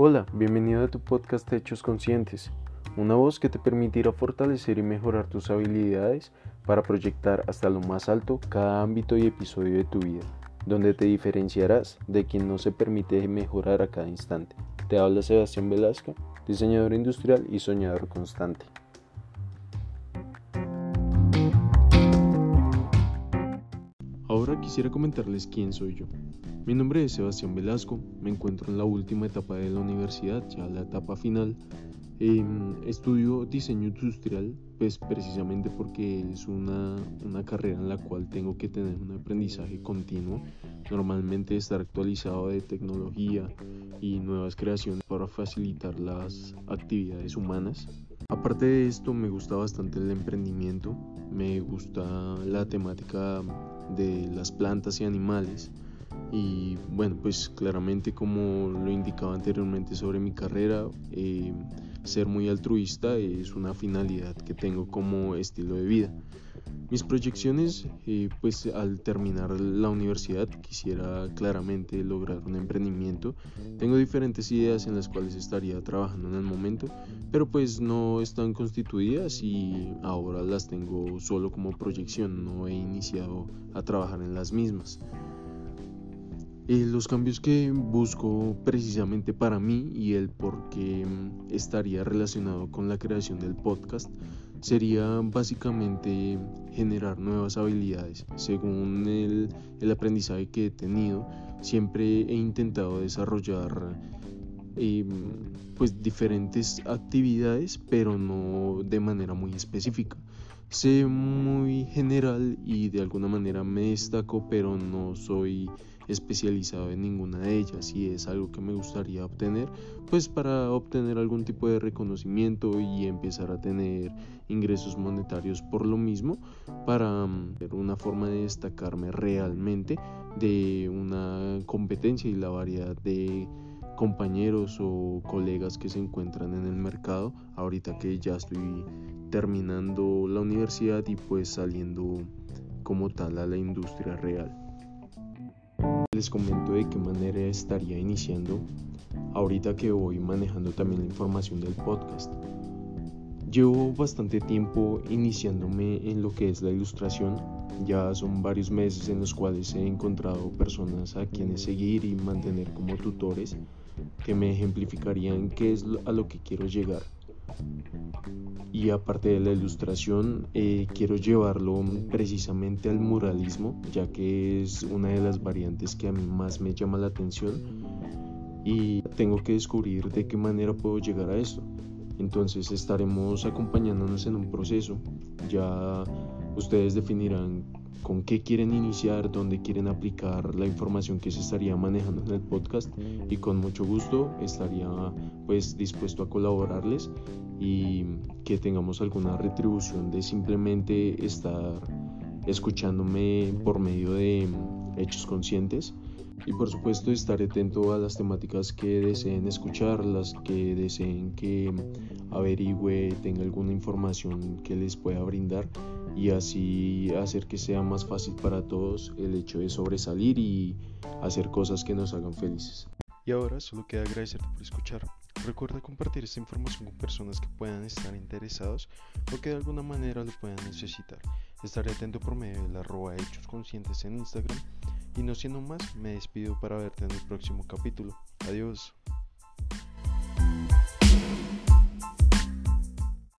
Hola, bienvenido a tu podcast Hechos Conscientes, una voz que te permitirá fortalecer y mejorar tus habilidades para proyectar hasta lo más alto cada ámbito y episodio de tu vida, donde te diferenciarás de quien no se permite mejorar a cada instante. Te habla Sebastián Velasco, diseñador industrial y soñador constante. Quisiera comentarles quién soy yo. Mi nombre es Sebastián Velasco, me encuentro en la última etapa de la universidad, ya la etapa final. Em, estudio diseño industrial, pues precisamente porque es una, una, carrera en la cual tengo que tener un aprendizaje continuo, normalmente estar actualizado de tecnología y nuevas creaciones para facilitar las actividades humanas. Aparte de esto, me gusta bastante el emprendimiento, me gusta la temática de las plantas y animales y bueno, pues claramente como lo indicaba anteriormente sobre mi carrera, eh, ser muy altruista es una finalidad que tengo como estilo de vida. Mis proyecciones, eh, pues al terminar la universidad quisiera claramente lograr un emprendimiento. Tengo diferentes ideas en las cuales estaría trabajando en el momento, pero pues no están constituidas y ahora las tengo solo como proyección, no he iniciado a trabajar en las mismas. Eh, los cambios que busco precisamente para mí y el por qué mm, estaría relacionado con la creación del podcast sería básicamente generar nuevas habilidades. Según el, el aprendizaje que he tenido, siempre he intentado desarrollar eh, pues diferentes actividades, pero no de manera muy específica. Sé muy general y de alguna manera me destaco, pero no soy especializado en ninguna de ellas y es algo que me gustaría obtener pues para obtener algún tipo de reconocimiento y empezar a tener ingresos monetarios por lo mismo para mm, una forma de destacarme realmente de una competencia y la variedad de compañeros o colegas que se encuentran en el mercado ahorita que ya estoy terminando la universidad y pues saliendo como tal a la industria real les comento de qué manera estaría iniciando ahorita que voy manejando también la información del podcast. Llevo bastante tiempo iniciándome en lo que es la ilustración. Ya son varios meses en los cuales he encontrado personas a quienes seguir y mantener como tutores que me ejemplificarían qué es a lo que quiero llegar y aparte de la ilustración eh, quiero llevarlo precisamente al muralismo ya que es una de las variantes que a mí más me llama la atención. Y tengo que descubrir de qué manera puedo llegar a esto. Entonces estaremos acompañándonos en un proceso. Ya ustedes definirán con qué quieren iniciar, dónde quieren aplicar la información que se estaría manejando en el podcast y con mucho gusto estaría pues dispuesto a colaborarles y que tengamos alguna retribución de simplemente estar escuchándome por medio de hechos conscientes y por supuesto estaré atento a las temáticas que deseen escuchar, las que deseen que averigüe, tenga alguna información que les pueda brindar y así hacer que sea más fácil para todos el hecho de sobresalir y hacer cosas que nos hagan felices. Y ahora solo queda agradecerte por escuchar. Recuerda compartir esta información con personas que puedan estar interesados o que de alguna manera lo puedan necesitar. Estaré atento por medio de la arroba hechos conscientes en Instagram y no siendo más, me despido para verte en el próximo capítulo. Adiós.